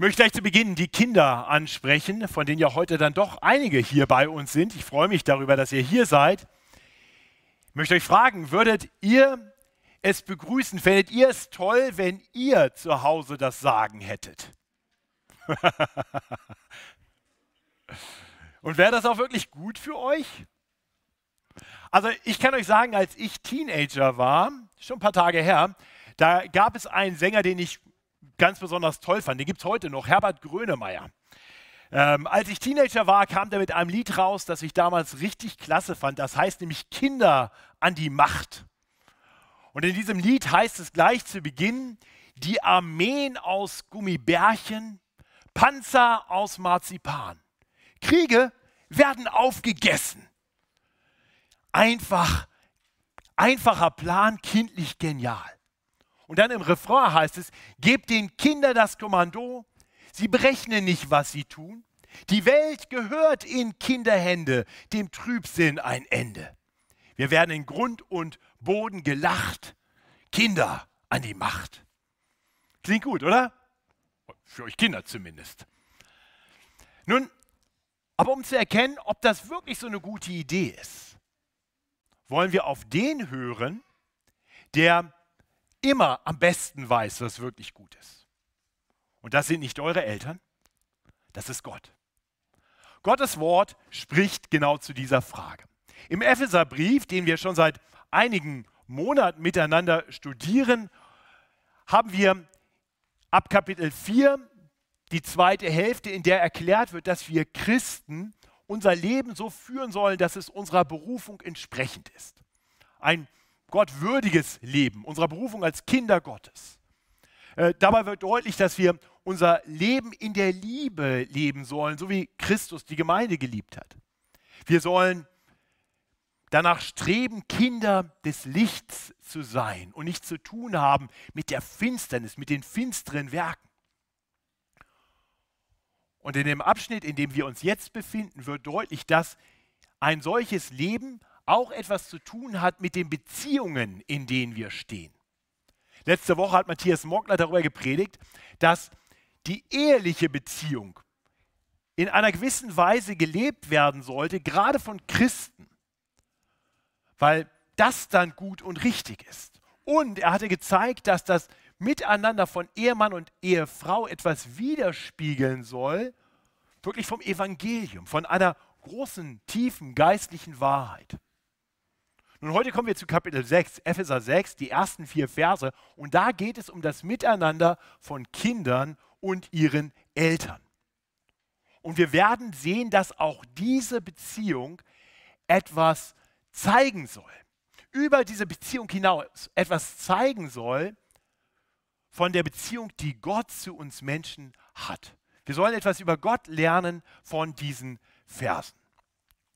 möchte gleich zu Beginn die Kinder ansprechen, von denen ja heute dann doch einige hier bei uns sind. Ich freue mich darüber, dass ihr hier seid. Ich möchte euch fragen, würdet ihr es begrüßen, fändet ihr es toll, wenn ihr zu Hause das Sagen hättet? Und wäre das auch wirklich gut für euch? Also ich kann euch sagen, als ich Teenager war, schon ein paar Tage her, da gab es einen Sänger, den ich ganz besonders toll fand. Den gibt es heute noch, Herbert Grönemeyer. Ähm, als ich Teenager war, kam der mit einem Lied raus, das ich damals richtig klasse fand. Das heißt nämlich Kinder an die Macht. Und in diesem Lied heißt es gleich zu Beginn, die Armeen aus Gummibärchen, Panzer aus Marzipan. Kriege werden aufgegessen. Einfach, einfacher Plan, kindlich genial. Und dann im Refrain heißt es, gebt den Kindern das Kommando, sie berechnen nicht, was sie tun. Die Welt gehört in Kinderhände, dem Trübsinn ein Ende. Wir werden in Grund und Boden gelacht, Kinder an die Macht. Klingt gut, oder? Für euch Kinder zumindest. Nun, aber um zu erkennen, ob das wirklich so eine gute Idee ist, wollen wir auf den hören, der immer am besten weiß, was wirklich gut ist. Und das sind nicht eure Eltern, das ist Gott. Gottes Wort spricht genau zu dieser Frage. Im Epheserbrief, den wir schon seit einigen Monaten miteinander studieren, haben wir ab Kapitel 4 die zweite Hälfte, in der erklärt wird, dass wir Christen unser Leben so führen sollen, dass es unserer Berufung entsprechend ist. Ein gottwürdiges Leben, unserer Berufung als Kinder Gottes. Äh, dabei wird deutlich, dass wir unser Leben in der Liebe leben sollen, so wie Christus die Gemeinde geliebt hat. Wir sollen danach streben, Kinder des Lichts zu sein und nichts zu tun haben mit der Finsternis, mit den finsteren Werken. Und in dem Abschnitt, in dem wir uns jetzt befinden, wird deutlich, dass ein solches Leben auch etwas zu tun hat mit den Beziehungen, in denen wir stehen. Letzte Woche hat Matthias Mockler darüber gepredigt, dass die eheliche Beziehung in einer gewissen Weise gelebt werden sollte, gerade von Christen, weil das dann gut und richtig ist. Und er hatte gezeigt, dass das Miteinander von Ehemann und Ehefrau etwas widerspiegeln soll, wirklich vom Evangelium, von einer großen, tiefen geistlichen Wahrheit. Nun, heute kommen wir zu Kapitel 6, Epheser 6, die ersten vier Verse. Und da geht es um das Miteinander von Kindern und ihren Eltern. Und wir werden sehen, dass auch diese Beziehung etwas zeigen soll. Über diese Beziehung hinaus etwas zeigen soll von der Beziehung, die Gott zu uns Menschen hat. Wir sollen etwas über Gott lernen von diesen Versen.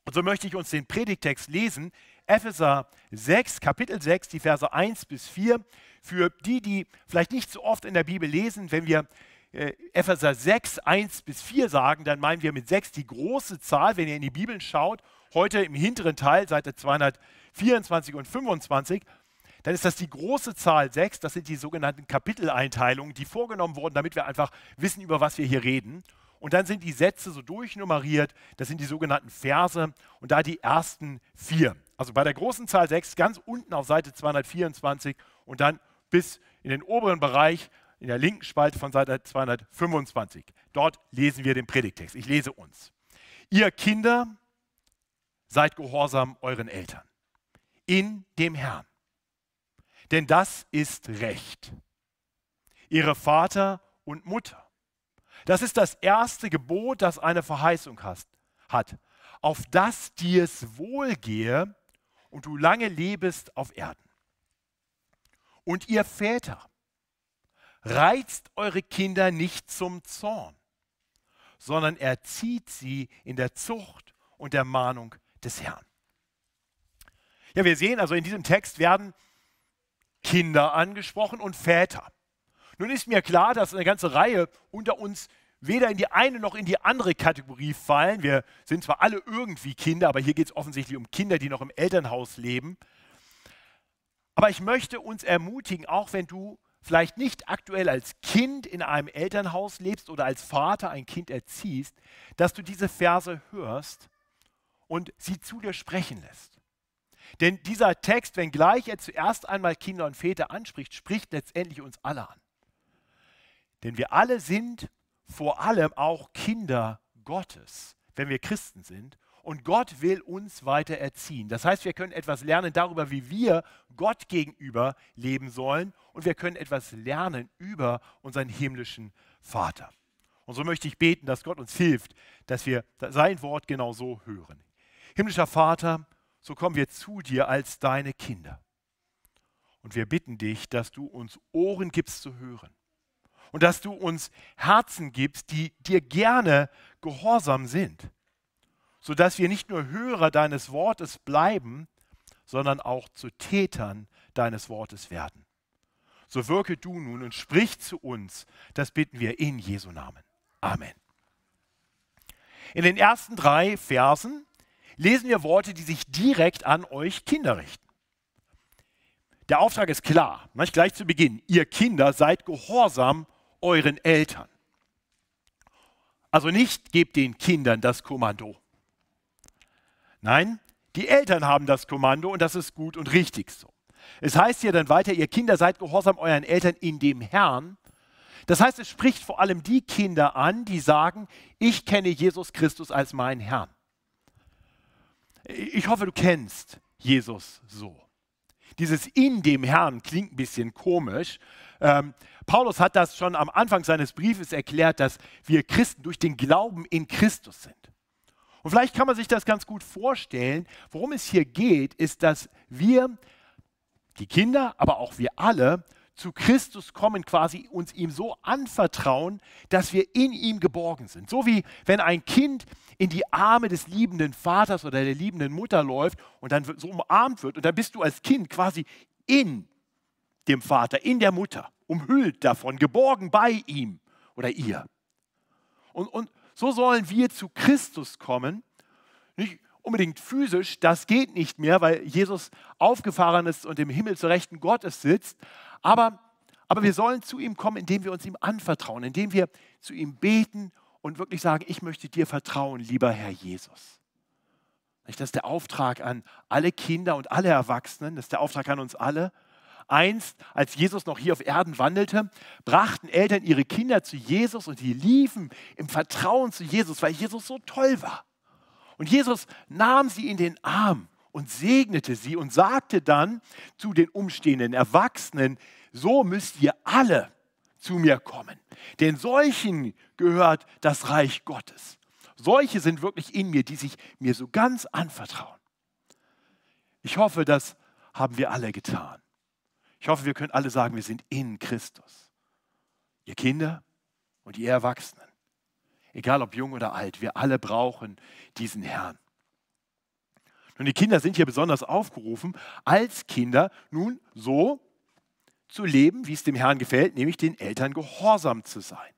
Und so möchte ich uns den Predigtext lesen, Epheser 6, Kapitel 6, die Verse 1 bis 4. Für die, die vielleicht nicht so oft in der Bibel lesen, wenn wir äh, Epheser 6, 1 bis 4 sagen, dann meinen wir mit 6 die große Zahl, wenn ihr in die Bibel schaut, heute im hinteren Teil, Seite 224 und 25, dann ist das die große Zahl 6, das sind die sogenannten Kapiteleinteilungen, die vorgenommen wurden, damit wir einfach wissen, über was wir hier reden. Und dann sind die Sätze so durchnummeriert, das sind die sogenannten Verse und da die ersten vier. Also bei der großen Zahl 6 ganz unten auf Seite 224 und dann bis in den oberen Bereich in der linken Spalte von Seite 225. Dort lesen wir den Predigtext. Ich lese uns. Ihr Kinder seid gehorsam euren Eltern in dem Herrn. Denn das ist Recht. Ihre Vater und Mutter. Das ist das erste Gebot, das eine Verheißung hat, auf das dir es wohlgehe und du lange lebest auf Erden. Und ihr Väter, reizt eure Kinder nicht zum Zorn, sondern erzieht sie in der Zucht und der Mahnung des Herrn. Ja, wir sehen also in diesem Text werden Kinder angesprochen und Väter. Nun ist mir klar, dass eine ganze Reihe unter uns weder in die eine noch in die andere Kategorie fallen. Wir sind zwar alle irgendwie Kinder, aber hier geht es offensichtlich um Kinder, die noch im Elternhaus leben. Aber ich möchte uns ermutigen, auch wenn du vielleicht nicht aktuell als Kind in einem Elternhaus lebst oder als Vater ein Kind erziehst, dass du diese Verse hörst und sie zu dir sprechen lässt. Denn dieser Text, wenngleich er zuerst einmal Kinder und Väter anspricht, spricht letztendlich uns alle an. Denn wir alle sind vor allem auch Kinder Gottes, wenn wir Christen sind. Und Gott will uns weiter erziehen. Das heißt, wir können etwas lernen darüber, wie wir Gott gegenüber leben sollen. Und wir können etwas lernen über unseren himmlischen Vater. Und so möchte ich beten, dass Gott uns hilft, dass wir sein Wort genau so hören. Himmlischer Vater, so kommen wir zu dir als deine Kinder. Und wir bitten dich, dass du uns Ohren gibst zu hören. Und dass du uns Herzen gibst, die dir gerne gehorsam sind. Sodass wir nicht nur Hörer deines Wortes bleiben, sondern auch zu Tätern deines Wortes werden. So wirke du nun und sprich zu uns. Das bitten wir in Jesu Namen. Amen. In den ersten drei Versen lesen wir Worte, die sich direkt an euch Kinder richten. Der Auftrag ist klar, gleich zu Beginn. Ihr Kinder seid gehorsam euren Eltern. Also nicht gebt den Kindern das Kommando. Nein, die Eltern haben das Kommando und das ist gut und richtig so. Es heißt hier dann weiter, ihr Kinder seid gehorsam euren Eltern in dem Herrn. Das heißt, es spricht vor allem die Kinder an, die sagen, ich kenne Jesus Christus als meinen Herrn. Ich hoffe, du kennst Jesus so. Dieses in dem Herrn klingt ein bisschen komisch. Ähm, Paulus hat das schon am Anfang seines Briefes erklärt, dass wir Christen durch den Glauben in Christus sind. Und vielleicht kann man sich das ganz gut vorstellen. Worum es hier geht, ist, dass wir, die Kinder, aber auch wir alle, zu Christus kommen, quasi uns ihm so anvertrauen, dass wir in ihm geborgen sind. So wie wenn ein Kind in die Arme des liebenden Vaters oder der liebenden Mutter läuft und dann so umarmt wird und dann bist du als Kind quasi in dem Vater, in der Mutter, umhüllt davon, geborgen bei ihm oder ihr. Und, und so sollen wir zu Christus kommen, nicht unbedingt physisch, das geht nicht mehr, weil Jesus aufgefahren ist und im Himmel zur Rechten Gottes sitzt, aber, aber wir sollen zu ihm kommen, indem wir uns ihm anvertrauen, indem wir zu ihm beten und wirklich sagen, ich möchte dir vertrauen, lieber Herr Jesus. Das ist der Auftrag an alle Kinder und alle Erwachsenen, das ist der Auftrag an uns alle. Einst, als Jesus noch hier auf Erden wandelte, brachten Eltern ihre Kinder zu Jesus und die liefen im Vertrauen zu Jesus, weil Jesus so toll war. Und Jesus nahm sie in den Arm und segnete sie und sagte dann zu den umstehenden Erwachsenen, so müsst ihr alle zu mir kommen. Denn solchen gehört das Reich Gottes. Solche sind wirklich in mir, die sich mir so ganz anvertrauen. Ich hoffe, das haben wir alle getan. Ich hoffe, wir können alle sagen, wir sind in Christus. Ihr Kinder und ihr Erwachsenen. Egal ob jung oder alt, wir alle brauchen diesen Herrn. Und die Kinder sind hier besonders aufgerufen, als Kinder nun so zu leben, wie es dem Herrn gefällt, nämlich den Eltern gehorsam zu sein.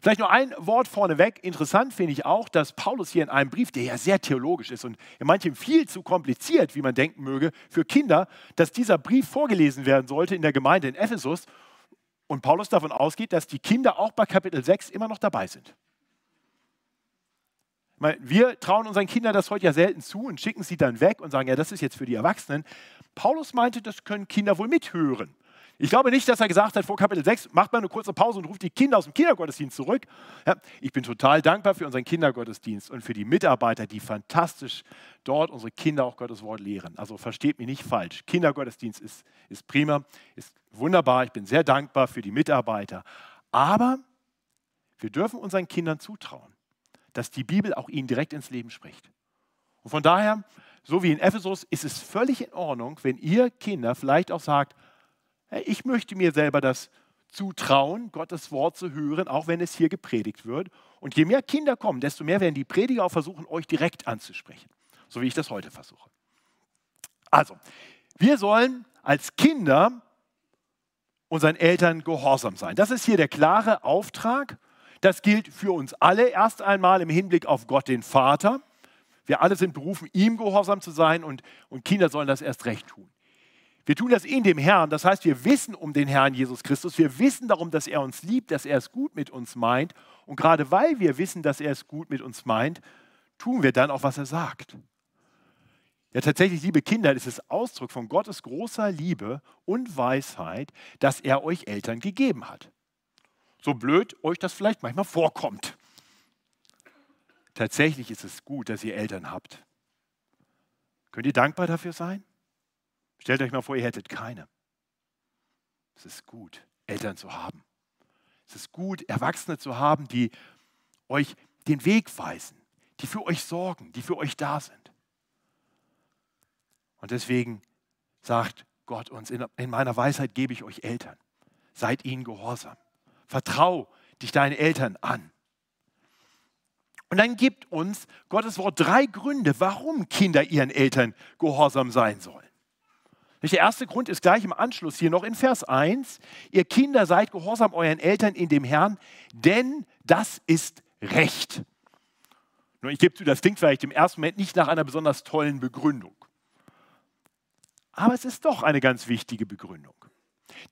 Vielleicht noch ein Wort vorneweg. Interessant finde ich auch, dass Paulus hier in einem Brief, der ja sehr theologisch ist und in manchem viel zu kompliziert, wie man denken möge, für Kinder, dass dieser Brief vorgelesen werden sollte in der Gemeinde in Ephesus und Paulus davon ausgeht, dass die Kinder auch bei Kapitel 6 immer noch dabei sind. Wir trauen unseren Kindern das heute ja selten zu und schicken sie dann weg und sagen, ja, das ist jetzt für die Erwachsenen. Paulus meinte, das können Kinder wohl mithören. Ich glaube nicht, dass er gesagt hat, vor Kapitel 6, macht mal eine kurze Pause und ruft die Kinder aus dem Kindergottesdienst zurück. Ja, ich bin total dankbar für unseren Kindergottesdienst und für die Mitarbeiter, die fantastisch dort unsere Kinder auch Gottes Wort lehren. Also versteht mich nicht falsch. Kindergottesdienst ist, ist prima, ist wunderbar. Ich bin sehr dankbar für die Mitarbeiter. Aber wir dürfen unseren Kindern zutrauen, dass die Bibel auch ihnen direkt ins Leben spricht. Und von daher, so wie in Ephesus, ist es völlig in Ordnung, wenn ihr Kinder vielleicht auch sagt, ich möchte mir selber das zutrauen, Gottes Wort zu hören, auch wenn es hier gepredigt wird. Und je mehr Kinder kommen, desto mehr werden die Prediger auch versuchen, euch direkt anzusprechen, so wie ich das heute versuche. Also, wir sollen als Kinder unseren Eltern gehorsam sein. Das ist hier der klare Auftrag das gilt für uns alle erst einmal im Hinblick auf Gott den Vater. Wir alle sind berufen, ihm gehorsam zu sein und, und Kinder sollen das erst recht tun. Wir tun das in dem Herrn. Das heißt, wir wissen um den Herrn Jesus Christus. Wir wissen darum, dass er uns liebt, dass er es gut mit uns meint. Und gerade weil wir wissen, dass er es gut mit uns meint, tun wir dann auch, was er sagt. Ja, tatsächlich, liebe Kinder, ist es Ausdruck von Gottes großer Liebe und Weisheit, dass er euch Eltern gegeben hat. So blöd euch das vielleicht manchmal vorkommt. Tatsächlich ist es gut, dass ihr Eltern habt. Könnt ihr dankbar dafür sein? Stellt euch mal vor, ihr hättet keine. Es ist gut, Eltern zu haben. Es ist gut, Erwachsene zu haben, die euch den Weg weisen, die für euch sorgen, die für euch da sind. Und deswegen sagt Gott uns, in, meiner Weisheit gebe ich euch Eltern. Seid ihnen gehorsam. Vertrau dich deinen Eltern an. Und dann gibt uns Gottes Wort drei Gründe, warum Kinder ihren Eltern gehorsam sein sollen. Der erste Grund ist gleich im Anschluss hier noch in Vers 1. Ihr Kinder seid gehorsam euren Eltern in dem Herrn, denn das ist Recht. Nur ich gebe zu, das klingt vielleicht im ersten Moment nicht nach einer besonders tollen Begründung. Aber es ist doch eine ganz wichtige Begründung.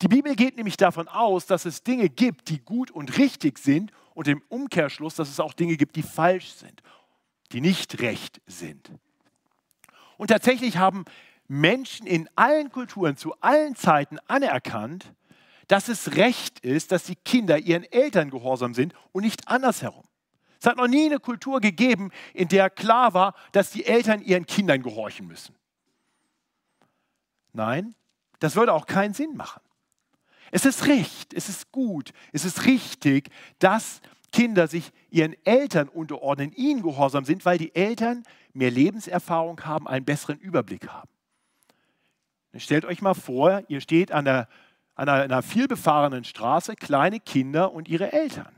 Die Bibel geht nämlich davon aus, dass es Dinge gibt, die gut und richtig sind und im Umkehrschluss, dass es auch Dinge gibt, die falsch sind, die nicht recht sind. Und tatsächlich haben Menschen in allen Kulturen zu allen Zeiten anerkannt, dass es recht ist, dass die Kinder ihren Eltern gehorsam sind und nicht andersherum. Es hat noch nie eine Kultur gegeben, in der klar war, dass die Eltern ihren Kindern gehorchen müssen. Nein, das würde auch keinen Sinn machen. Es ist recht, es ist gut, es ist richtig, dass Kinder sich ihren Eltern unterordnen, ihnen gehorsam sind, weil die Eltern mehr Lebenserfahrung haben, einen besseren Überblick haben. Stellt euch mal vor, ihr steht an, der, an einer, vielbefahrenen Straße, kleine Kinder und ihre Eltern.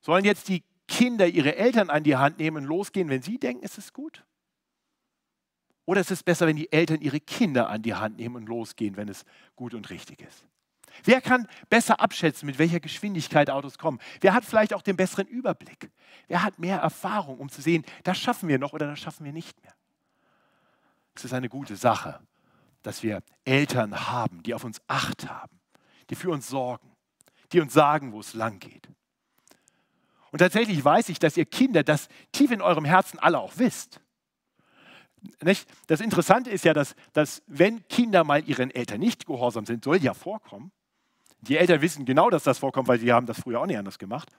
Sollen jetzt die Kinder ihre Eltern an die Hand nehmen und losgehen, wenn sie denken, es ist gut? Oder ist es besser, wenn die Eltern ihre Kinder an die Hand nehmen und losgehen, wenn es gut und richtig ist? Wer kann besser abschätzen, mit welcher Geschwindigkeit Autos kommen? Wer hat vielleicht auch den besseren Überblick? Wer hat mehr Erfahrung, um zu sehen, das schaffen wir noch oder das schaffen wir nicht mehr? Es ist eine gute Sache, dass wir Eltern haben, die auf uns Acht haben, die für uns sorgen, die uns sagen, wo es lang geht. Und tatsächlich weiß ich, dass ihr Kinder das tief in eurem Herzen alle auch wisst. Nicht? Das Interessante ist ja, dass, dass wenn Kinder mal ihren Eltern nicht gehorsam sind, soll ja vorkommen. Die Eltern wissen genau, dass das vorkommt, weil sie haben das früher auch nicht anders gemacht.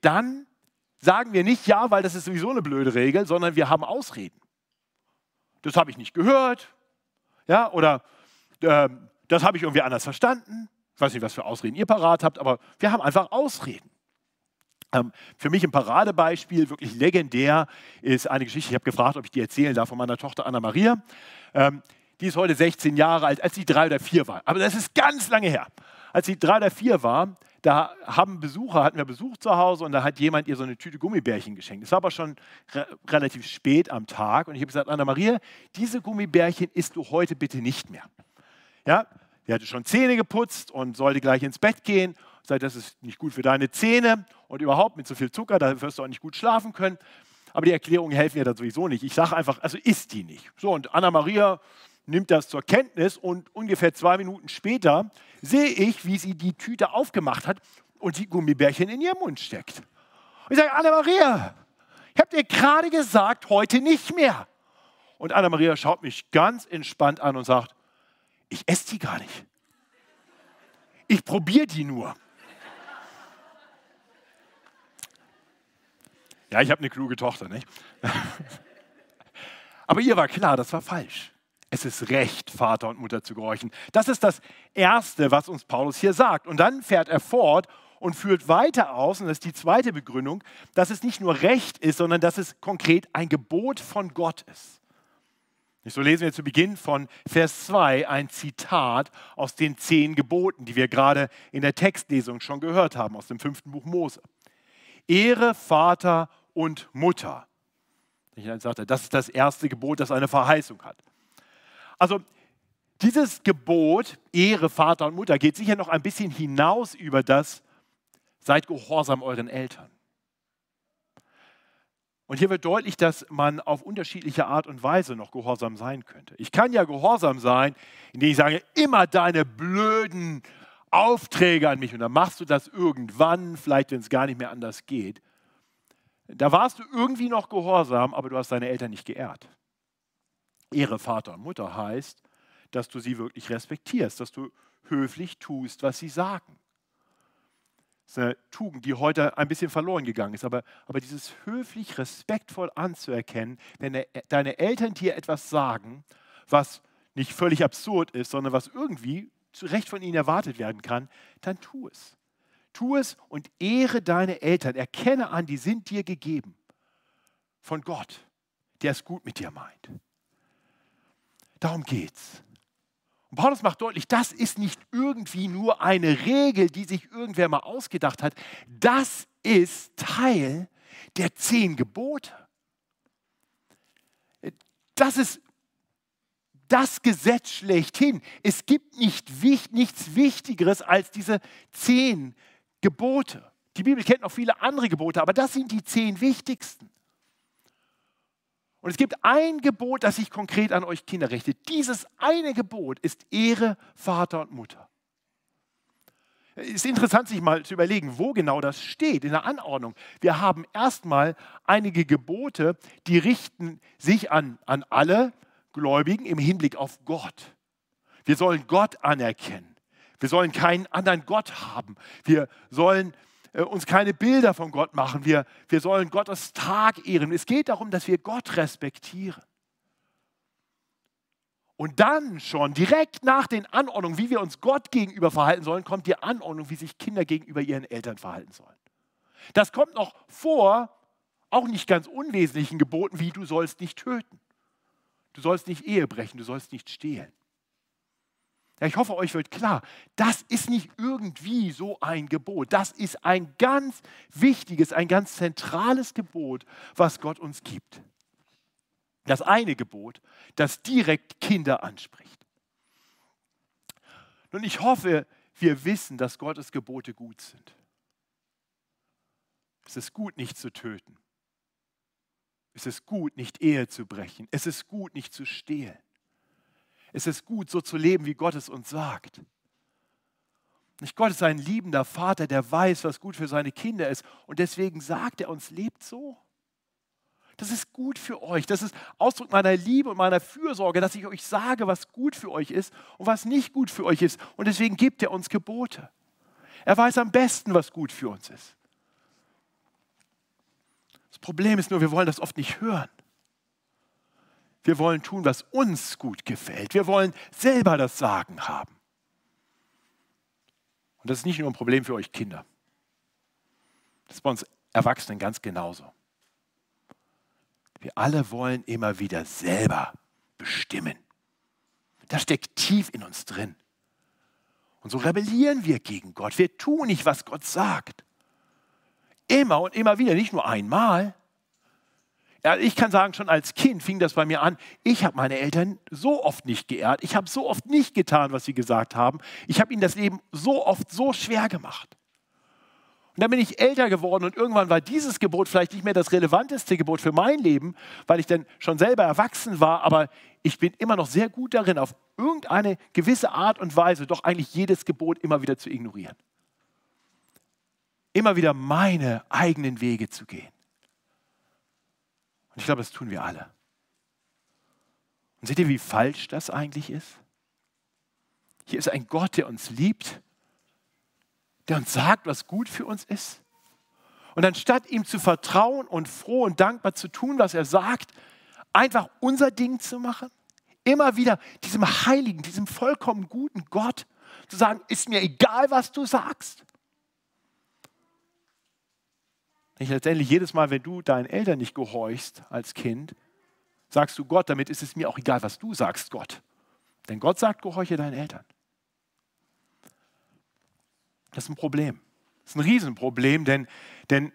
Dann sagen wir nicht ja, weil das ist sowieso eine blöde Regel, sondern wir haben Ausreden. Das habe ich nicht gehört, ja, oder äh, das habe ich irgendwie anders verstanden. Ich weiß nicht, was für Ausreden ihr parat habt, aber wir haben einfach Ausreden. Ähm, für mich ein Paradebeispiel, wirklich legendär, ist eine Geschichte, ich habe gefragt, ob ich die erzählen darf, von meiner Tochter Anna-Maria. Ähm, die ist heute 16 Jahre alt, als sie drei oder vier war. Aber das ist ganz lange her. Als sie drei oder vier war, da haben Besucher, hatten wir Besuch zu Hause und da hat jemand ihr so eine Tüte Gummibärchen geschenkt. Es war aber schon re relativ spät am Tag und ich habe gesagt, Anna-Maria, diese Gummibärchen isst du heute bitte nicht mehr. Ja, sie hatte schon Zähne geputzt und sollte gleich ins Bett gehen. Sagt, das ist nicht gut für deine Zähne und überhaupt mit so viel Zucker, da wirst du auch nicht gut schlafen können. Aber die Erklärungen helfen ja dann sowieso nicht. Ich sage einfach, also isst die nicht. So, und Anna-Maria nimmt das zur Kenntnis und ungefähr zwei Minuten später sehe ich, wie sie die Tüte aufgemacht hat und die Gummibärchen in ihren Mund steckt. Und ich sage, Anna-Maria, ich habe dir gerade gesagt, heute nicht mehr. Und Anna-Maria schaut mich ganz entspannt an und sagt, ich esse die gar nicht. Ich probiere die nur. Ja, ich habe eine kluge Tochter, nicht? Aber ihr war klar, das war falsch. Es ist recht, Vater und Mutter zu gehorchen. Das ist das Erste, was uns Paulus hier sagt. Und dann fährt er fort und führt weiter aus, und das ist die zweite Begründung, dass es nicht nur Recht ist, sondern dass es konkret ein Gebot von Gott ist. So lesen wir zu Beginn von Vers 2 ein Zitat aus den zehn Geboten, die wir gerade in der Textlesung schon gehört haben, aus dem fünften Buch Mose. Ehre Vater und Mutter. Ich sagte, das ist das erste Gebot, das eine Verheißung hat. Also dieses Gebot, Ehre Vater und Mutter, geht sicher noch ein bisschen hinaus über das, seid gehorsam euren Eltern. Und hier wird deutlich, dass man auf unterschiedliche Art und Weise noch gehorsam sein könnte. Ich kann ja gehorsam sein, indem ich sage, immer deine blöden Aufträge an mich. Und dann machst du das irgendwann, vielleicht wenn es gar nicht mehr anders geht. Da warst du irgendwie noch gehorsam, aber du hast deine Eltern nicht geehrt. Ehre Vater und Mutter heißt, dass du sie wirklich respektierst, dass du höflich tust, was sie sagen. Das ist eine Tugend, die heute ein bisschen verloren gegangen ist. Aber, aber dieses höflich, respektvoll anzuerkennen, wenn deine Eltern dir etwas sagen, was nicht völlig absurd ist, sondern was irgendwie zu Recht von ihnen erwartet werden kann, dann tu es. Tu es und ehre deine Eltern. Erkenne an, die sind dir gegeben. Von Gott, der es gut mit dir meint. Darum geht's. Und Paulus macht deutlich, das ist nicht irgendwie nur eine Regel, die sich irgendwer mal ausgedacht hat. Das ist Teil der zehn Gebote. Das ist das Gesetz schlechthin. Es gibt nicht, nichts Wichtigeres als diese zehn Gebote. Die Bibel kennt noch viele andere Gebote, aber das sind die zehn wichtigsten. Und es gibt ein Gebot, das sich konkret an euch Kinder richtet. Dieses eine Gebot ist Ehre Vater und Mutter. Es ist interessant, sich mal zu überlegen, wo genau das steht in der Anordnung. Wir haben erstmal einige Gebote, die richten sich an, an alle, Gläubigen im Hinblick auf Gott. Wir sollen Gott anerkennen. Wir sollen keinen anderen Gott haben. Wir sollen uns keine Bilder von Gott machen. Wir, wir sollen Gottes Tag ehren. Es geht darum, dass wir Gott respektieren. Und dann schon direkt nach den Anordnungen, wie wir uns Gott gegenüber verhalten sollen, kommt die Anordnung, wie sich Kinder gegenüber ihren Eltern verhalten sollen. Das kommt noch vor, auch nicht ganz unwesentlichen Geboten, wie du sollst nicht töten. Du sollst nicht Ehe brechen, du sollst nicht stehlen. Ja, ich hoffe, euch wird klar, das ist nicht irgendwie so ein Gebot. Das ist ein ganz wichtiges, ein ganz zentrales Gebot, was Gott uns gibt. Das eine Gebot, das direkt Kinder anspricht. Nun, ich hoffe, wir wissen, dass Gottes Gebote gut sind. Es ist gut, nicht zu töten. Es ist gut, nicht Ehe zu brechen. Es ist gut, nicht zu stehlen. Es ist gut, so zu leben, wie Gott es uns sagt. Nicht Gott ist ein liebender Vater, der weiß, was gut für seine Kinder ist. Und deswegen sagt er uns, lebt so. Das ist gut für euch. Das ist Ausdruck meiner Liebe und meiner Fürsorge, dass ich euch sage, was gut für euch ist und was nicht gut für euch ist. Und deswegen gibt er uns Gebote. Er weiß am besten, was gut für uns ist. Problem ist nur, wir wollen das oft nicht hören. Wir wollen tun, was uns gut gefällt. Wir wollen selber das Sagen haben. Und das ist nicht nur ein Problem für euch Kinder. Das ist bei uns Erwachsenen ganz genauso. Wir alle wollen immer wieder selber bestimmen. Das steckt tief in uns drin. Und so rebellieren wir gegen Gott. Wir tun nicht, was Gott sagt. Immer und immer wieder, nicht nur einmal. Ich kann sagen, schon als Kind fing das bei mir an. Ich habe meine Eltern so oft nicht geehrt. Ich habe so oft nicht getan, was sie gesagt haben. Ich habe ihnen das Leben so oft so schwer gemacht. Und dann bin ich älter geworden und irgendwann war dieses Gebot vielleicht nicht mehr das relevanteste Gebot für mein Leben, weil ich dann schon selber erwachsen war, aber ich bin immer noch sehr gut darin, auf irgendeine gewisse Art und Weise doch eigentlich jedes Gebot immer wieder zu ignorieren immer wieder meine eigenen Wege zu gehen. Und ich glaube, das tun wir alle. Und seht ihr, wie falsch das eigentlich ist? Hier ist ein Gott, der uns liebt, der uns sagt, was gut für uns ist. Und anstatt ihm zu vertrauen und froh und dankbar zu tun, was er sagt, einfach unser Ding zu machen, immer wieder diesem heiligen, diesem vollkommen guten Gott zu sagen, ist mir egal, was du sagst. Nicht letztendlich jedes Mal, wenn du deinen Eltern nicht gehorchst als Kind, sagst du Gott, damit ist es mir auch egal, was du sagst, Gott. Denn Gott sagt, gehorche deinen Eltern. Das ist ein Problem. Das ist ein Riesenproblem, denn, denn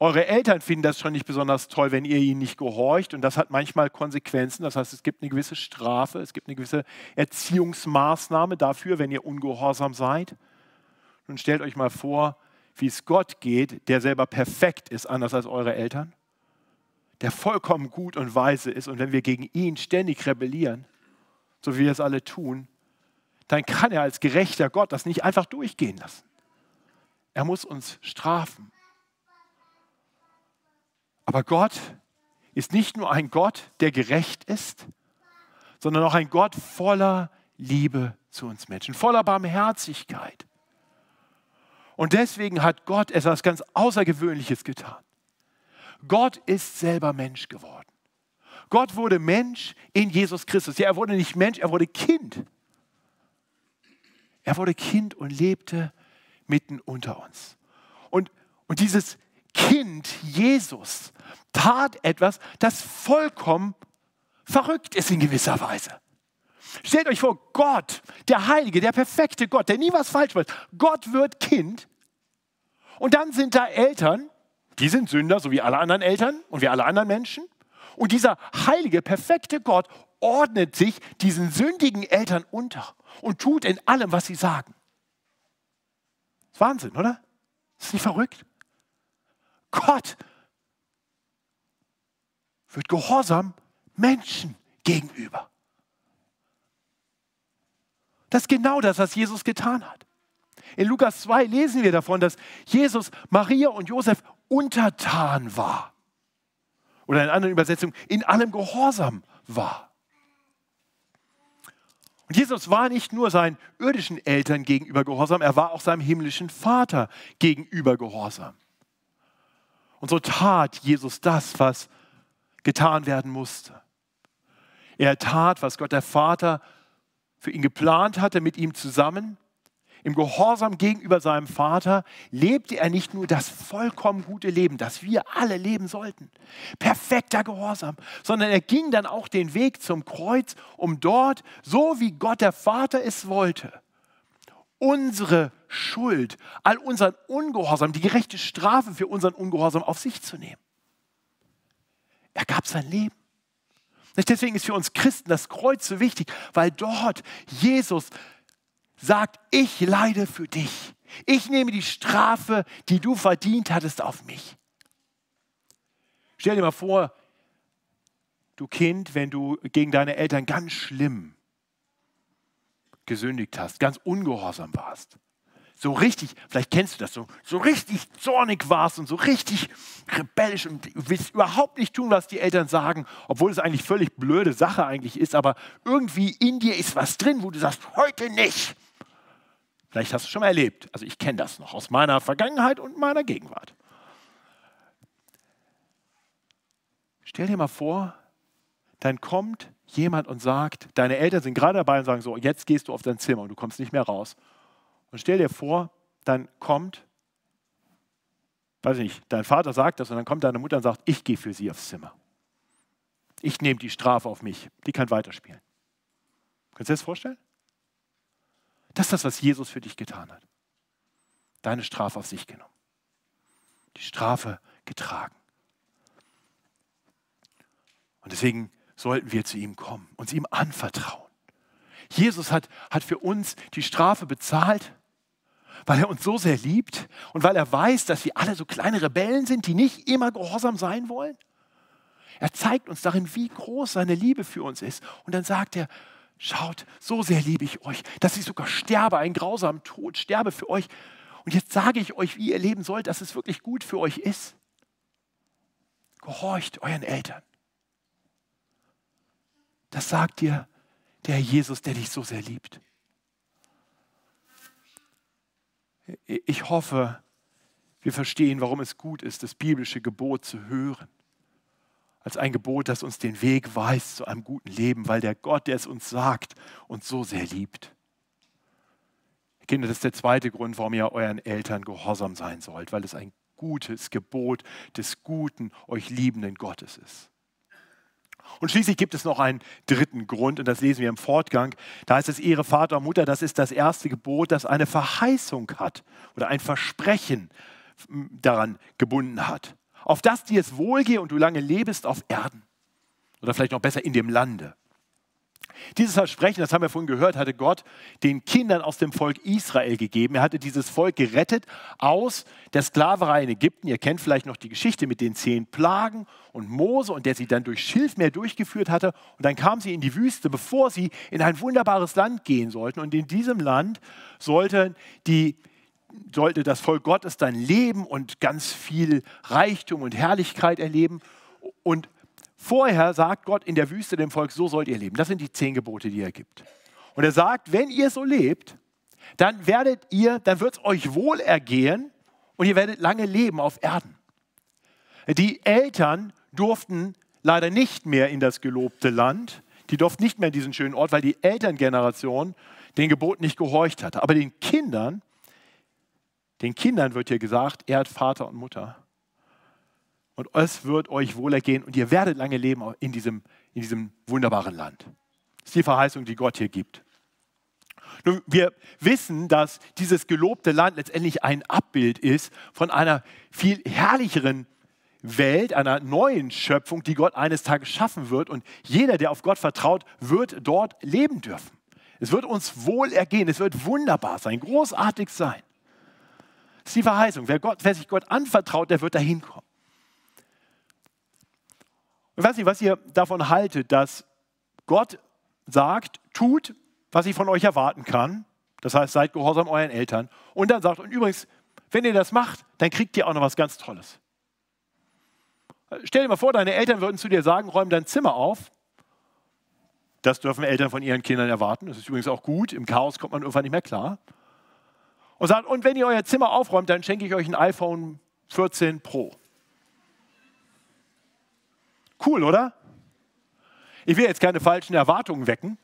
eure Eltern finden das schon nicht besonders toll, wenn ihr ihnen nicht gehorcht. Und das hat manchmal Konsequenzen. Das heißt, es gibt eine gewisse Strafe, es gibt eine gewisse Erziehungsmaßnahme dafür, wenn ihr ungehorsam seid. Nun stellt euch mal vor, wie es Gott geht, der selber perfekt ist, anders als eure Eltern. der vollkommen gut und weise ist und wenn wir gegen ihn ständig rebellieren, so wie wir es alle tun, dann kann er als gerechter Gott das nicht einfach durchgehen lassen. Er muss uns strafen. Aber Gott ist nicht nur ein Gott, der gerecht ist, sondern auch ein Gott voller Liebe zu uns Menschen, voller Barmherzigkeit. Und deswegen hat Gott etwas ganz Außergewöhnliches getan. Gott ist selber Mensch geworden. Gott wurde Mensch in Jesus Christus. Ja, er wurde nicht Mensch, er wurde Kind. Er wurde Kind und lebte mitten unter uns. Und, und dieses Kind, Jesus, tat etwas, das vollkommen verrückt ist in gewisser Weise. Stellt euch vor, Gott, der Heilige, der perfekte Gott, der nie was falsch macht, Gott wird Kind und dann sind da Eltern, die sind Sünder, so wie alle anderen Eltern und wie alle anderen Menschen. Und dieser heilige, perfekte Gott ordnet sich diesen sündigen Eltern unter und tut in allem, was sie sagen. Das ist Wahnsinn, oder? Ist nicht verrückt? Gott wird gehorsam Menschen gegenüber. Das ist genau das, was Jesus getan hat. In Lukas 2 lesen wir davon, dass Jesus Maria und Josef untertan war. Oder in anderen Übersetzungen, in allem Gehorsam war. Und Jesus war nicht nur seinen irdischen Eltern gegenüber gehorsam, er war auch seinem himmlischen Vater gegenüber gehorsam. Und so tat Jesus das, was getan werden musste. Er tat, was Gott der Vater für ihn geplant hatte, mit ihm zusammen im Gehorsam gegenüber seinem Vater lebte er nicht nur das vollkommen gute Leben, das wir alle leben sollten, perfekter Gehorsam, sondern er ging dann auch den Weg zum Kreuz, um dort, so wie Gott der Vater es wollte, unsere Schuld, all unseren Ungehorsam, die gerechte Strafe für unseren Ungehorsam auf sich zu nehmen. Er gab sein Leben. Deswegen ist für uns Christen das Kreuz so wichtig, weil dort Jesus sagt, ich leide für dich. Ich nehme die Strafe, die du verdient hattest, auf mich. Stell dir mal vor, du Kind, wenn du gegen deine Eltern ganz schlimm gesündigt hast, ganz ungehorsam warst. So richtig, vielleicht kennst du das so, so richtig zornig warst und so richtig rebellisch und willst überhaupt nicht tun, was die Eltern sagen, obwohl es eigentlich völlig blöde Sache eigentlich ist, aber irgendwie in dir ist was drin, wo du sagst, heute nicht. Vielleicht hast du es schon mal erlebt. Also ich kenne das noch aus meiner Vergangenheit und meiner Gegenwart. Stell dir mal vor, dann kommt jemand und sagt, deine Eltern sind gerade dabei und sagen so, jetzt gehst du auf dein Zimmer und du kommst nicht mehr raus. Und stell dir vor, dann kommt, weiß ich nicht, dein Vater sagt das und dann kommt deine Mutter und sagt, ich gehe für sie aufs Zimmer. Ich nehme die Strafe auf mich. Die kann weiterspielen. Kannst du dir das vorstellen? Das ist das, was Jesus für dich getan hat. Deine Strafe auf sich genommen. Die Strafe getragen. Und deswegen sollten wir zu ihm kommen, uns ihm anvertrauen. Jesus hat, hat für uns die Strafe bezahlt, weil er uns so sehr liebt und weil er weiß, dass wir alle so kleine Rebellen sind, die nicht immer gehorsam sein wollen. Er zeigt uns darin, wie groß seine Liebe für uns ist. Und dann sagt er, Schaut, so sehr liebe ich euch, dass ich sogar sterbe, einen grausamen Tod, sterbe für euch. Und jetzt sage ich euch, wie ihr leben sollt, dass es wirklich gut für euch ist. Gehorcht euren Eltern. Das sagt dir der Jesus, der dich so sehr liebt. Ich hoffe, wir verstehen, warum es gut ist, das biblische Gebot zu hören als ein Gebot, das uns den Weg weist zu einem guten Leben, weil der Gott, der es uns sagt, uns so sehr liebt. Kinder, das ist der zweite Grund, warum ihr euren Eltern gehorsam sein sollt, weil es ein gutes Gebot des guten, euch liebenden Gottes ist. Und schließlich gibt es noch einen dritten Grund, und das lesen wir im Fortgang. Da heißt es, Ehre Vater und Mutter, das ist das erste Gebot, das eine Verheißung hat oder ein Versprechen daran gebunden hat auf das dir es wohlgehe und du lange lebst auf Erden. Oder vielleicht noch besser in dem Lande. Dieses Versprechen, das haben wir vorhin gehört, hatte Gott den Kindern aus dem Volk Israel gegeben. Er hatte dieses Volk gerettet aus der Sklaverei in Ägypten. Ihr kennt vielleicht noch die Geschichte mit den zehn Plagen und Mose und der sie dann durch Schilfmeer durchgeführt hatte. Und dann kamen sie in die Wüste, bevor sie in ein wunderbares Land gehen sollten. Und in diesem Land sollten die sollte das Volk Gottes dann leben und ganz viel Reichtum und Herrlichkeit erleben. Und Vorher sagt Gott in der Wüste dem Volk, so sollt ihr leben. Das sind die zehn Gebote, die er gibt. Und er sagt, wenn ihr so lebt, dann werdet ihr, dann wird es euch wohl ergehen und ihr werdet lange leben auf Erden. Die Eltern durften leider nicht mehr in das gelobte Land. Die durften nicht mehr in diesen schönen Ort, weil die Elterngeneration den Geboten nicht gehorcht hatte. Aber den Kindern, den Kindern wird hier gesagt, er hat Vater und Mutter und es wird euch wohlergehen und ihr werdet lange leben in diesem, in diesem wunderbaren Land. Das ist die Verheißung, die Gott hier gibt. Nun, wir wissen, dass dieses gelobte Land letztendlich ein Abbild ist von einer viel herrlicheren Welt, einer neuen Schöpfung, die Gott eines Tages schaffen wird. Und jeder, der auf Gott vertraut, wird dort leben dürfen. Es wird uns wohl ergehen, es wird wunderbar sein, großartig sein. Das ist die Verheißung. Wer, Gott, wer sich Gott anvertraut, der wird dahin kommen. Ich weiß nicht, was ihr davon haltet, dass Gott sagt, tut, was ich von euch erwarten kann. Das heißt, seid gehorsam euren Eltern. Und dann sagt, und übrigens, wenn ihr das macht, dann kriegt ihr auch noch was ganz Tolles. Stell dir mal vor, deine Eltern würden zu dir sagen, räum dein Zimmer auf. Das dürfen Eltern von ihren Kindern erwarten. Das ist übrigens auch gut. Im Chaos kommt man irgendwann nicht mehr klar. Und sagt, und wenn ihr euer Zimmer aufräumt, dann schenke ich euch ein iPhone 14 Pro. Cool, oder? Ich will jetzt keine falschen Erwartungen wecken.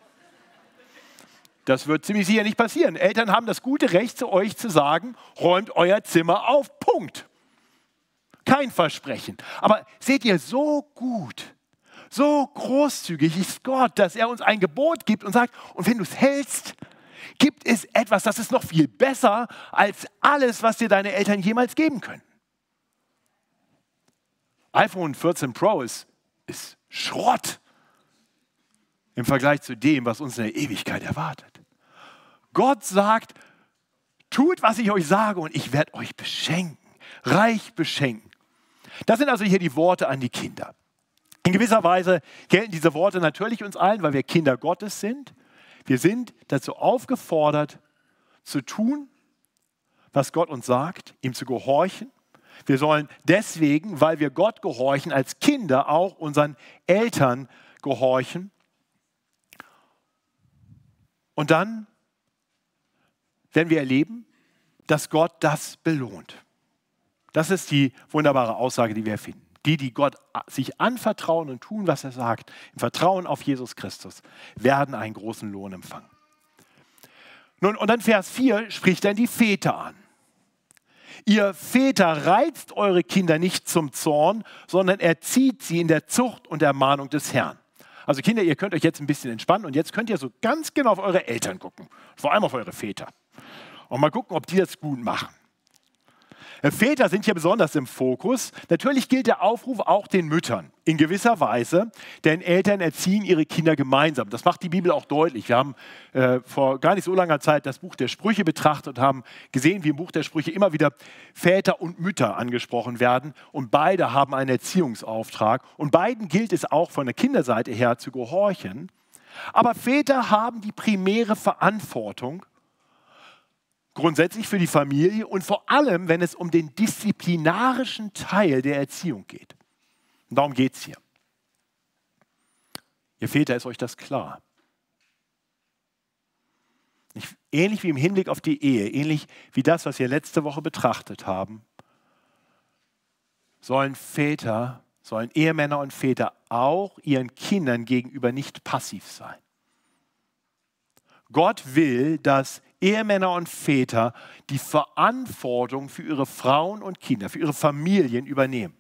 Das wird ziemlich sicher nicht passieren. Eltern haben das gute Recht, zu euch zu sagen, räumt euer Zimmer auf. Punkt. Kein Versprechen. Aber seht ihr, so gut, so großzügig ist Gott, dass er uns ein Gebot gibt und sagt, und wenn du es hältst, gibt es etwas, das ist noch viel besser als alles, was dir deine Eltern jemals geben können. iPhone 14 Pro ist ist Schrott im Vergleich zu dem, was uns in der Ewigkeit erwartet. Gott sagt, tut, was ich euch sage und ich werde euch beschenken, reich beschenken. Das sind also hier die Worte an die Kinder. In gewisser Weise gelten diese Worte natürlich uns allen, weil wir Kinder Gottes sind. Wir sind dazu aufgefordert, zu tun, was Gott uns sagt, ihm zu gehorchen wir sollen deswegen, weil wir Gott gehorchen, als Kinder auch unseren Eltern gehorchen. Und dann werden wir erleben, dass Gott das belohnt. Das ist die wunderbare Aussage, die wir finden. Die, die Gott sich anvertrauen und tun, was er sagt, im Vertrauen auf Jesus Christus, werden einen großen Lohn empfangen. Nun, und dann Vers 4 spricht dann die Väter an. Ihr Väter reizt eure Kinder nicht zum Zorn, sondern erzieht sie in der Zucht und Ermahnung des Herrn. Also Kinder, ihr könnt euch jetzt ein bisschen entspannen und jetzt könnt ihr so ganz genau auf eure Eltern gucken, vor allem auf eure Väter. Und mal gucken, ob die das gut machen. Väter sind hier besonders im Fokus. Natürlich gilt der Aufruf auch den Müttern in gewisser Weise, denn Eltern erziehen ihre Kinder gemeinsam. Das macht die Bibel auch deutlich. Wir haben äh, vor gar nicht so langer Zeit das Buch der Sprüche betrachtet und haben gesehen, wie im Buch der Sprüche immer wieder Väter und Mütter angesprochen werden und beide haben einen Erziehungsauftrag und beiden gilt es auch von der Kinderseite her zu gehorchen. Aber Väter haben die primäre Verantwortung grundsätzlich für die Familie und vor allem, wenn es um den disziplinarischen Teil der Erziehung geht. Und darum geht es hier. Ihr Väter, ist euch das klar? Ähnlich wie im Hinblick auf die Ehe, ähnlich wie das, was wir letzte Woche betrachtet haben, sollen Väter, sollen Ehemänner und Väter auch ihren Kindern gegenüber nicht passiv sein. Gott will, dass Ehemänner und Väter die Verantwortung für ihre Frauen und Kinder, für ihre Familien übernehmen.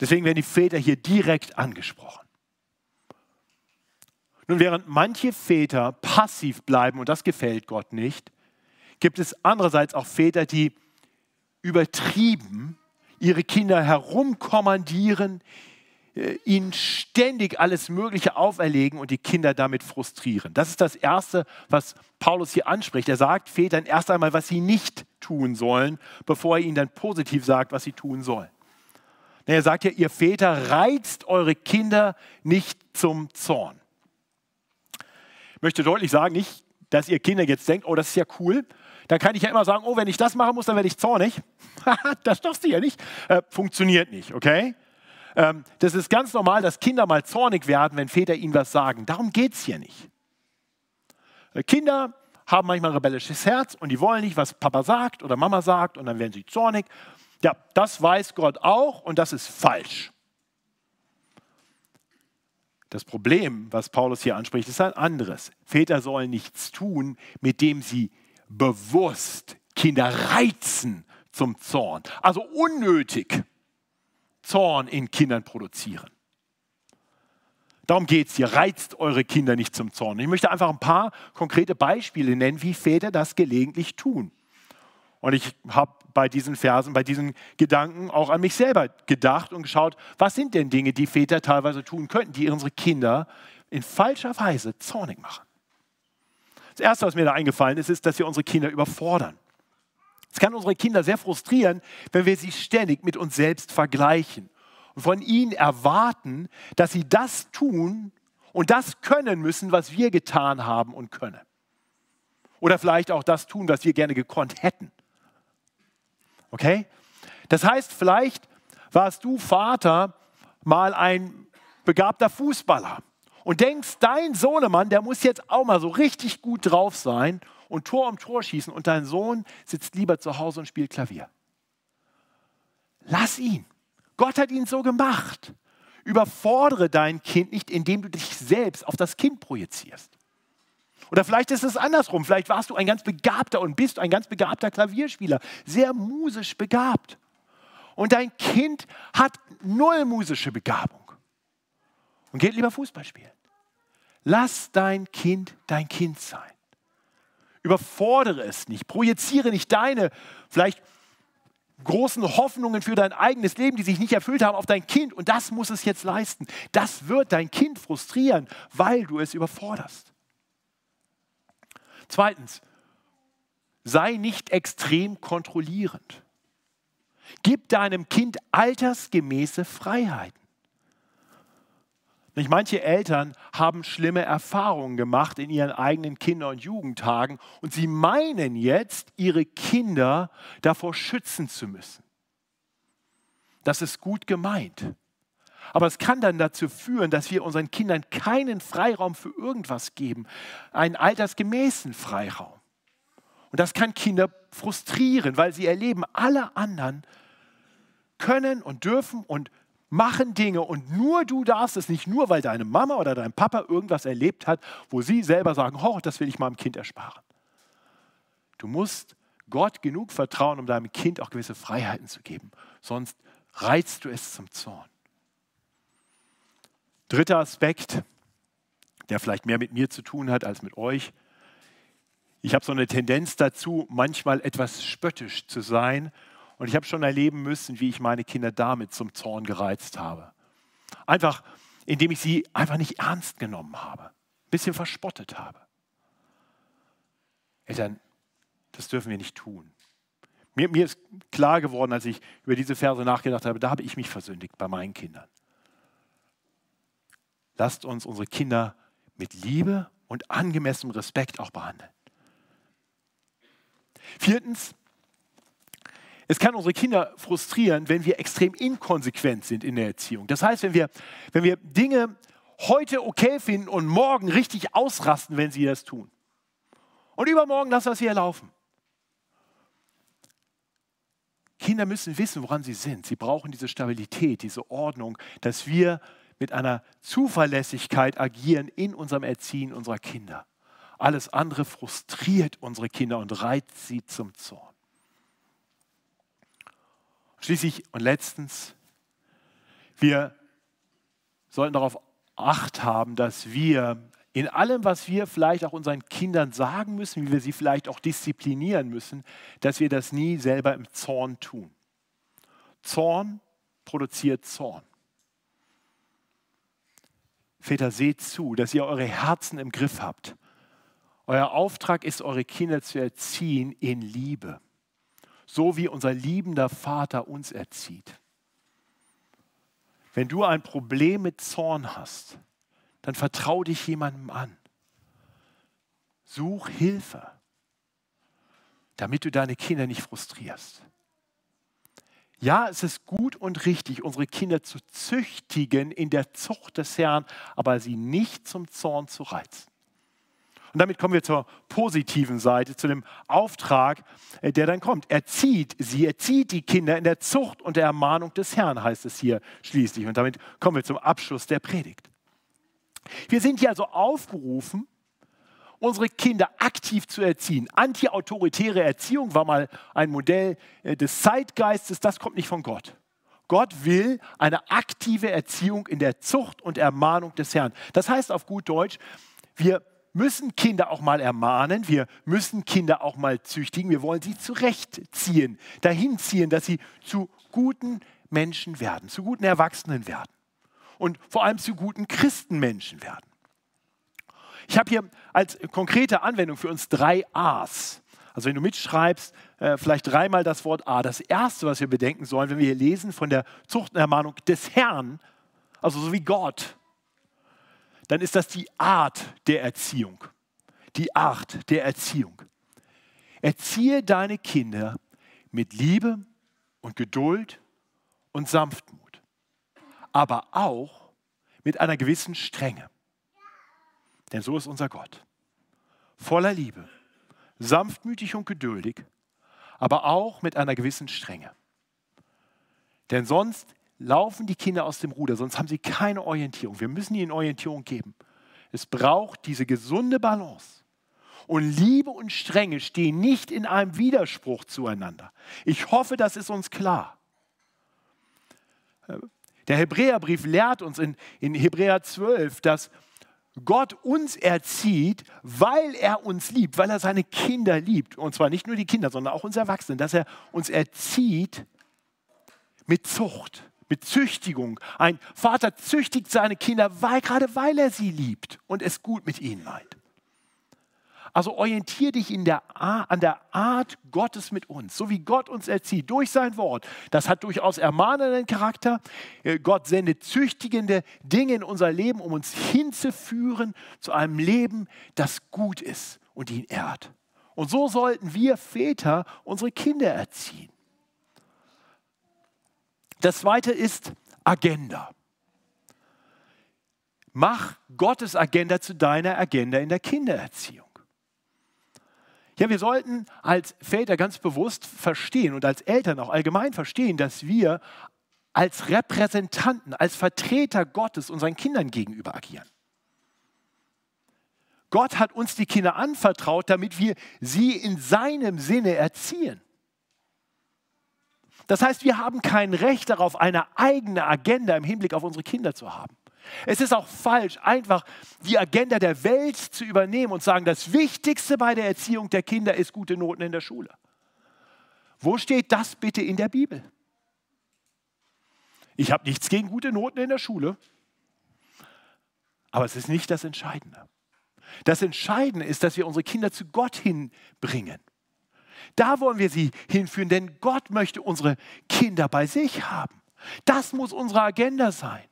Deswegen werden die Väter hier direkt angesprochen. Nun, während manche Väter passiv bleiben, und das gefällt Gott nicht, gibt es andererseits auch Väter, die übertrieben ihre Kinder herumkommandieren, ihnen ständig alles Mögliche auferlegen und die Kinder damit frustrieren. Das ist das Erste, was Paulus hier anspricht. Er sagt Vätern erst einmal, was sie nicht tun sollen, bevor er ihnen dann positiv sagt, was sie tun sollen. Er sagt ja, ihr Väter reizt eure Kinder nicht zum Zorn. Ich möchte deutlich sagen, nicht, dass ihr Kinder jetzt denkt, oh, das ist ja cool. Dann kann ich ja immer sagen, oh, wenn ich das machen muss, dann werde ich zornig. das darfst du ja nicht. Äh, funktioniert nicht, okay? Ähm, das ist ganz normal, dass Kinder mal zornig werden, wenn Väter ihnen was sagen. Darum geht es hier nicht. Äh, Kinder haben manchmal ein rebellisches Herz und die wollen nicht, was Papa sagt oder Mama sagt und dann werden sie zornig. Ja, das weiß Gott auch und das ist falsch. Das Problem, was Paulus hier anspricht, ist ein anderes. Väter sollen nichts tun, mit dem sie bewusst Kinder reizen zum Zorn. Also unnötig Zorn in Kindern produzieren. Darum geht es hier. Reizt eure Kinder nicht zum Zorn. Ich möchte einfach ein paar konkrete Beispiele nennen, wie Väter das gelegentlich tun. Und ich habe bei diesen Versen, bei diesen Gedanken auch an mich selber gedacht und geschaut, was sind denn Dinge, die Väter teilweise tun könnten, die unsere Kinder in falscher Weise zornig machen. Das Erste, was mir da eingefallen ist, ist, dass wir unsere Kinder überfordern. Es kann unsere Kinder sehr frustrieren, wenn wir sie ständig mit uns selbst vergleichen und von ihnen erwarten, dass sie das tun und das können müssen, was wir getan haben und können. Oder vielleicht auch das tun, was wir gerne gekonnt hätten. Okay? Das heißt, vielleicht warst du Vater mal ein begabter Fußballer und denkst, dein Sohnemann, der muss jetzt auch mal so richtig gut drauf sein und Tor um Tor schießen und dein Sohn sitzt lieber zu Hause und spielt Klavier. Lass ihn. Gott hat ihn so gemacht. Überfordere dein Kind nicht, indem du dich selbst auf das Kind projizierst. Oder vielleicht ist es andersrum. Vielleicht warst du ein ganz begabter und bist ein ganz begabter Klavierspieler, sehr musisch begabt. Und dein Kind hat null musische Begabung und geht lieber Fußball spielen. Lass dein Kind dein Kind sein. Überfordere es nicht. Projiziere nicht deine vielleicht großen Hoffnungen für dein eigenes Leben, die sich nicht erfüllt haben, auf dein Kind. Und das muss es jetzt leisten. Das wird dein Kind frustrieren, weil du es überforderst. Zweitens, sei nicht extrem kontrollierend. Gib deinem Kind altersgemäße Freiheiten. Nicht? Manche Eltern haben schlimme Erfahrungen gemacht in ihren eigenen Kinder- und Jugendtagen und sie meinen jetzt, ihre Kinder davor schützen zu müssen. Das ist gut gemeint. Aber es kann dann dazu führen, dass wir unseren Kindern keinen Freiraum für irgendwas geben, einen altersgemäßen Freiraum. Und das kann Kinder frustrieren, weil sie erleben, alle anderen können und dürfen und machen Dinge und nur du darfst es nicht, nur weil deine Mama oder dein Papa irgendwas erlebt hat, wo sie selber sagen, oh, das will ich meinem Kind ersparen. Du musst Gott genug vertrauen, um deinem Kind auch gewisse Freiheiten zu geben, sonst reizt du es zum Zorn. Dritter Aspekt, der vielleicht mehr mit mir zu tun hat als mit euch. Ich habe so eine Tendenz dazu, manchmal etwas spöttisch zu sein und ich habe schon erleben müssen, wie ich meine Kinder damit zum Zorn gereizt habe. Einfach, indem ich sie einfach nicht ernst genommen habe, ein bisschen verspottet habe. Eltern, das dürfen wir nicht tun. Mir, mir ist klar geworden, als ich über diese Verse nachgedacht habe, da habe ich mich versündigt bei meinen Kindern. Lasst uns unsere Kinder mit Liebe und angemessenem Respekt auch behandeln. Viertens, es kann unsere Kinder frustrieren, wenn wir extrem inkonsequent sind in der Erziehung. Das heißt, wenn wir, wenn wir Dinge heute okay finden und morgen richtig ausrasten, wenn sie das tun. Und übermorgen lassen wir es hier laufen. Kinder müssen wissen, woran sie sind. Sie brauchen diese Stabilität, diese Ordnung, dass wir mit einer Zuverlässigkeit agieren in unserem Erziehen unserer Kinder. Alles andere frustriert unsere Kinder und reizt sie zum Zorn. Schließlich und letztens, wir sollten darauf Acht haben, dass wir in allem, was wir vielleicht auch unseren Kindern sagen müssen, wie wir sie vielleicht auch disziplinieren müssen, dass wir das nie selber im Zorn tun. Zorn produziert Zorn. Väter, seht zu, dass ihr eure Herzen im Griff habt. Euer Auftrag ist, eure Kinder zu erziehen in Liebe, so wie unser liebender Vater uns erzieht. Wenn du ein Problem mit Zorn hast, dann vertrau dich jemandem an. Such Hilfe, damit du deine Kinder nicht frustrierst. Ja, es ist gut und richtig, unsere Kinder zu züchtigen in der Zucht des Herrn, aber sie nicht zum Zorn zu reizen. Und damit kommen wir zur positiven Seite, zu dem Auftrag, äh, der dann kommt. Erzieht sie, erzieht die Kinder in der Zucht und der Ermahnung des Herrn, heißt es hier schließlich. Und damit kommen wir zum Abschluss der Predigt. Wir sind hier also aufgerufen, unsere Kinder aktiv zu erziehen. Antiautoritäre Erziehung war mal ein Modell äh, des Zeitgeistes, das kommt nicht von Gott. Gott will eine aktive Erziehung in der Zucht und Ermahnung des Herrn. Das heißt auf gut Deutsch, wir müssen Kinder auch mal ermahnen, wir müssen Kinder auch mal züchtigen, wir wollen sie zurechtziehen, dahin ziehen, dass sie zu guten Menschen werden, zu guten Erwachsenen werden und vor allem zu guten Christenmenschen werden. Ich habe hier als konkrete Anwendung für uns drei A's. Also wenn du mitschreibst, äh, vielleicht dreimal das Wort A. Das Erste, was wir bedenken sollen, wenn wir hier lesen von der Zuchtermahnung des Herrn, also so wie Gott, dann ist das die Art der Erziehung. Die Art der Erziehung. Erziehe deine Kinder mit Liebe und Geduld und Sanftmut, aber auch mit einer gewissen Strenge. Denn so ist unser Gott. Voller Liebe, sanftmütig und geduldig, aber auch mit einer gewissen Strenge. Denn sonst laufen die Kinder aus dem Ruder, sonst haben sie keine Orientierung. Wir müssen ihnen Orientierung geben. Es braucht diese gesunde Balance. Und Liebe und Strenge stehen nicht in einem Widerspruch zueinander. Ich hoffe, das ist uns klar. Der Hebräerbrief lehrt uns in, in Hebräer 12, dass Gott uns erzieht, weil er uns liebt, weil er seine Kinder liebt. Und zwar nicht nur die Kinder, sondern auch uns Erwachsenen, dass er uns erzieht mit Zucht, mit Züchtigung. Ein Vater züchtigt seine Kinder, weil, gerade weil er sie liebt und es gut mit ihnen meint. Also orientiere dich der, an der Art Gottes mit uns, so wie Gott uns erzieht, durch sein Wort. Das hat durchaus ermahnenden Charakter. Äh, Gott sendet züchtigende Dinge in unser Leben, um uns hinzuführen zu einem Leben, das gut ist und ihn ehrt. Und so sollten wir Väter unsere Kinder erziehen. Das zweite ist Agenda. Mach Gottes Agenda zu deiner Agenda in der Kindererziehung. Ja, wir sollten als Väter ganz bewusst verstehen und als Eltern auch allgemein verstehen, dass wir als Repräsentanten, als Vertreter Gottes unseren Kindern gegenüber agieren. Gott hat uns die Kinder anvertraut, damit wir sie in seinem Sinne erziehen. Das heißt, wir haben kein Recht darauf, eine eigene Agenda im Hinblick auf unsere Kinder zu haben. Es ist auch falsch, einfach die Agenda der Welt zu übernehmen und sagen, das Wichtigste bei der Erziehung der Kinder ist gute Noten in der Schule. Wo steht das bitte in der Bibel? Ich habe nichts gegen gute Noten in der Schule, aber es ist nicht das Entscheidende. Das Entscheidende ist, dass wir unsere Kinder zu Gott hinbringen. Da wollen wir sie hinführen, denn Gott möchte unsere Kinder bei sich haben. Das muss unsere Agenda sein.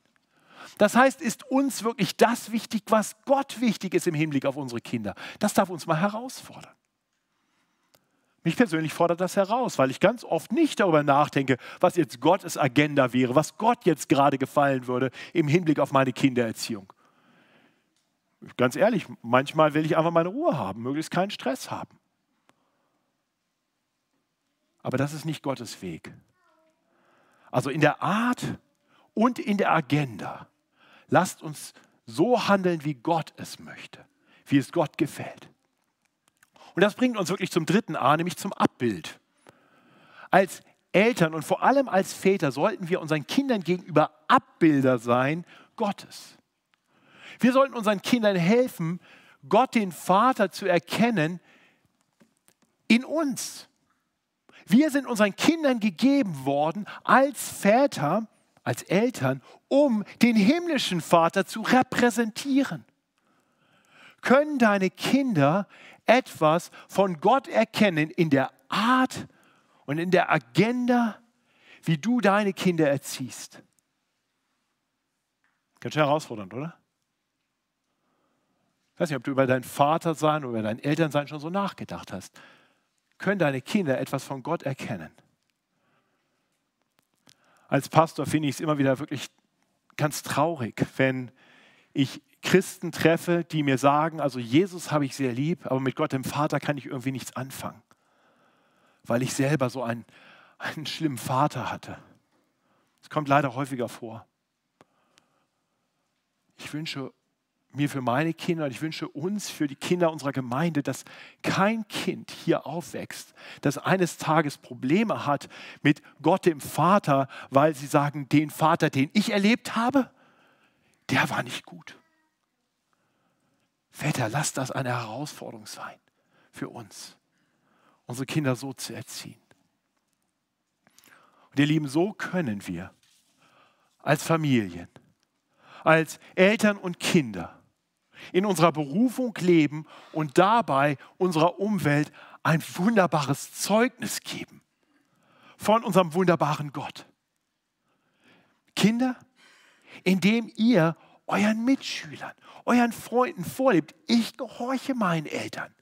Das heißt, ist uns wirklich das wichtig, was Gott wichtig ist im Hinblick auf unsere Kinder? Das darf uns mal herausfordern. Mich persönlich fordert das heraus, weil ich ganz oft nicht darüber nachdenke, was jetzt Gottes Agenda wäre, was Gott jetzt gerade gefallen würde im Hinblick auf meine Kindererziehung. Ganz ehrlich, manchmal will ich einfach meine Ruhe haben, möglichst keinen Stress haben. Aber das ist nicht Gottes Weg. Also in der Art und in der Agenda Lasst uns so handeln, wie Gott es möchte, wie es Gott gefällt. Und das bringt uns wirklich zum dritten A, nämlich zum Abbild. Als Eltern und vor allem als Väter sollten wir unseren Kindern gegenüber Abbilder sein Gottes. Wir sollten unseren Kindern helfen, Gott den Vater zu erkennen in uns. Wir sind unseren Kindern gegeben worden als Väter, als Eltern, um den himmlischen Vater zu repräsentieren. Können deine Kinder etwas von Gott erkennen in der Art und in der Agenda, wie du deine Kinder erziehst? Ganz schön herausfordernd, oder? Ich weiß nicht, ob du über dein Vatersein oder über dein Elternsein schon so nachgedacht hast. Können deine Kinder etwas von Gott erkennen? Als Pastor finde ich es immer wieder wirklich ganz traurig, wenn ich Christen treffe, die mir sagen, also Jesus habe ich sehr lieb, aber mit Gott dem Vater kann ich irgendwie nichts anfangen, weil ich selber so einen, einen schlimmen Vater hatte. Das kommt leider häufiger vor. Ich wünsche mir für meine Kinder und ich wünsche uns für die Kinder unserer Gemeinde, dass kein Kind hier aufwächst, das eines Tages Probleme hat mit Gott dem Vater, weil sie sagen, den Vater, den ich erlebt habe, der war nicht gut. Väter, lasst das eine Herausforderung sein für uns, unsere Kinder so zu erziehen. Und ihr Lieben, so können wir als Familien als Eltern und Kinder in unserer Berufung leben und dabei unserer Umwelt ein wunderbares Zeugnis geben von unserem wunderbaren Gott. Kinder, indem ihr euren Mitschülern, euren Freunden vorlebt, ich gehorche meinen Eltern.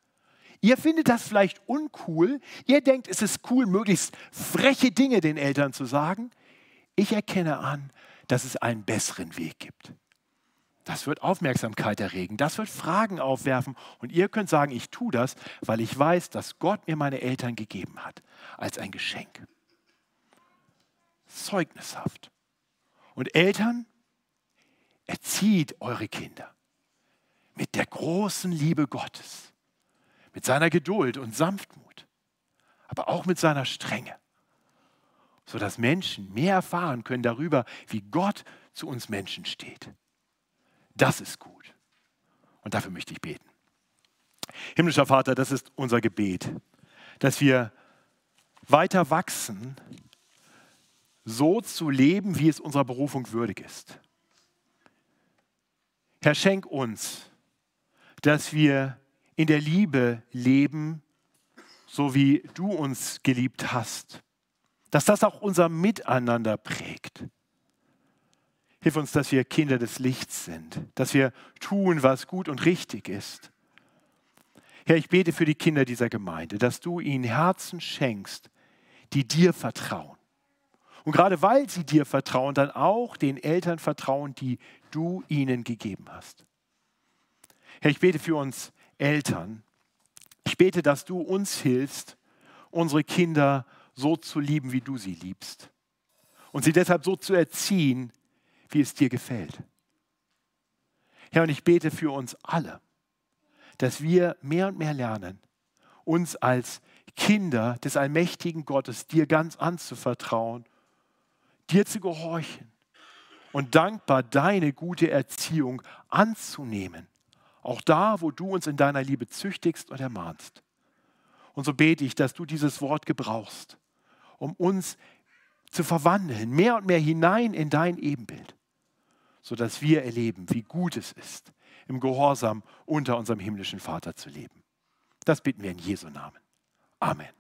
Ihr findet das vielleicht uncool, ihr denkt, es ist cool, möglichst freche Dinge den Eltern zu sagen. Ich erkenne an, dass es einen besseren Weg gibt. Das wird Aufmerksamkeit erregen, das wird Fragen aufwerfen und ihr könnt sagen, ich tue das, weil ich weiß, dass Gott mir meine Eltern gegeben hat als ein Geschenk. Zeugnishaft. Und Eltern, erzieht eure Kinder mit der großen Liebe Gottes, mit seiner Geduld und Sanftmut, aber auch mit seiner Strenge sodass Menschen mehr erfahren können darüber, wie Gott zu uns Menschen steht. Das ist gut. Und dafür möchte ich beten. Himmlischer Vater, das ist unser Gebet, dass wir weiter wachsen, so zu leben, wie es unserer Berufung würdig ist. Herr, schenk uns, dass wir in der Liebe leben, so wie du uns geliebt hast dass das auch unser Miteinander prägt. Hilf uns, dass wir Kinder des Lichts sind, dass wir tun, was gut und richtig ist. Herr, ich bete für die Kinder dieser Gemeinde, dass du ihnen Herzen schenkst, die dir vertrauen. Und gerade weil sie dir vertrauen, dann auch den Eltern vertrauen, die du ihnen gegeben hast. Herr, ich bete für uns Eltern. Ich bete, dass du uns hilfst, unsere Kinder so zu lieben, wie du sie liebst. Und sie deshalb so zu erziehen, wie es dir gefällt. Herr, und ich bete für uns alle, dass wir mehr und mehr lernen, uns als Kinder des allmächtigen Gottes dir ganz anzuvertrauen, dir zu gehorchen und dankbar deine gute Erziehung anzunehmen, auch da, wo du uns in deiner Liebe züchtigst und ermahnst. Und so bete ich, dass du dieses Wort gebrauchst, um uns zu verwandeln, mehr und mehr hinein in dein Ebenbild, sodass wir erleben, wie gut es ist, im Gehorsam unter unserem himmlischen Vater zu leben. Das bitten wir in Jesu Namen. Amen.